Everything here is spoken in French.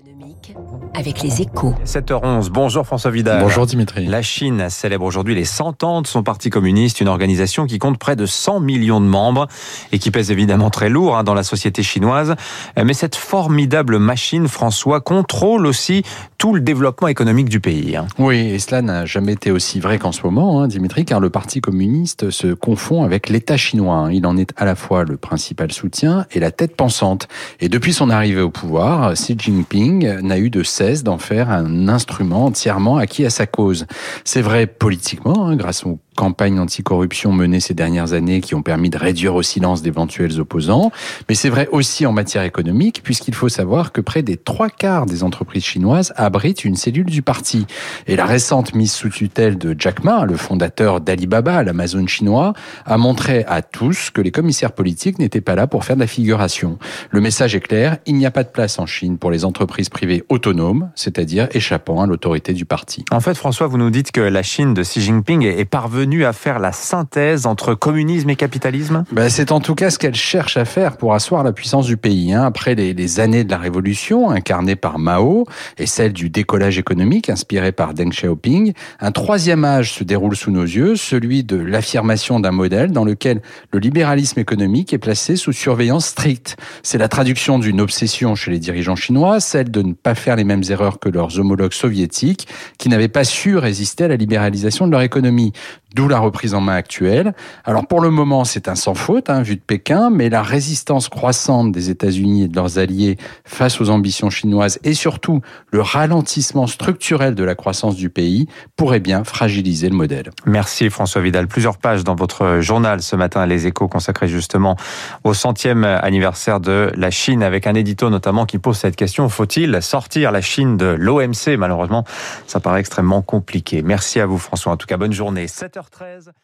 économique avec les échos. 7h11, bonjour François Vidal. Bonjour Dimitri. La Chine célèbre aujourd'hui les 100 ans de son parti communiste, une organisation qui compte près de 100 millions de membres et qui pèse évidemment très lourd hein, dans la société chinoise. Mais cette formidable machine, François, contrôle aussi tout le développement économique du pays. hein. Oui, et cela n'a jamais été aussi vrai qu'en ce moment, hein, Dimitri, car le Parti communiste se confond avec l'État chinois. hein. Il en est à la fois le principal soutien et la tête pensante. Et depuis son arrivée au pouvoir, Xi Jinping n'a eu de cesse d'en faire un instrument entièrement acquis à sa cause. C'est vrai politiquement, hein, grâce aux campagnes anticorruption menées ces dernières années qui ont permis de réduire au silence d'éventuels opposants, mais c'est vrai aussi en matière économique, puisqu'il faut savoir que près des trois quarts des entreprises chinoises abritent une cellule du parti. Et la récente mise sous tutelle de Jack Ma, le fondateur d'Alibaba, l'Amazon chinois, a montré à tous que les commissaires politiques n'étaient pas là pour faire de la figuration. Le message est clair, il n'y a pas de place en Chine pour les entreprises privées autonomes, c'est-à-dire échappant à l'autorité du parti. En fait, François, vous nous dites que la Chine de Xi Jinping est est à faire la synthèse entre communisme et capitalisme Ben, c'est en tout cas ce qu'elle cherche à faire pour asseoir la puissance du pays. hein. Après les, les années de la révolution incarnée par Mao et celle du décollage économique inspiré par Deng Xiaoping, un troisième âge se déroule sous nos yeux, celui de l'affirmation d'un modèle dans lequel le libéralisme économique est placé sous surveillance stricte. C'est la traduction d'une obsession chez les dirigeants chinois, celle de ne pas faire les mêmes erreurs que leurs homologues soviétiques qui n'avaient pas su résister à la libéralisation de leur économie. D'où la reprise en main actuelle. Alors pour le moment, c'est un sans faute, hein, vu de Pékin, mais la résistance croissante des États-Unis et de leurs alliés face aux ambitions chinoises et surtout le ralentissement structurel de la croissance du pays pourrait bien fragiliser le modèle. Merci François Vidal. Plusieurs pages dans votre journal ce matin, Les Échos, consacrés justement au centième anniversaire de la Chine, avec un édito notamment qui pose cette question, faut-il sortir la Chine de l'OMC Malheureusement, ça paraît extrêmement compliqué. Merci à vous François. En tout cas, bonne journée. 7h13.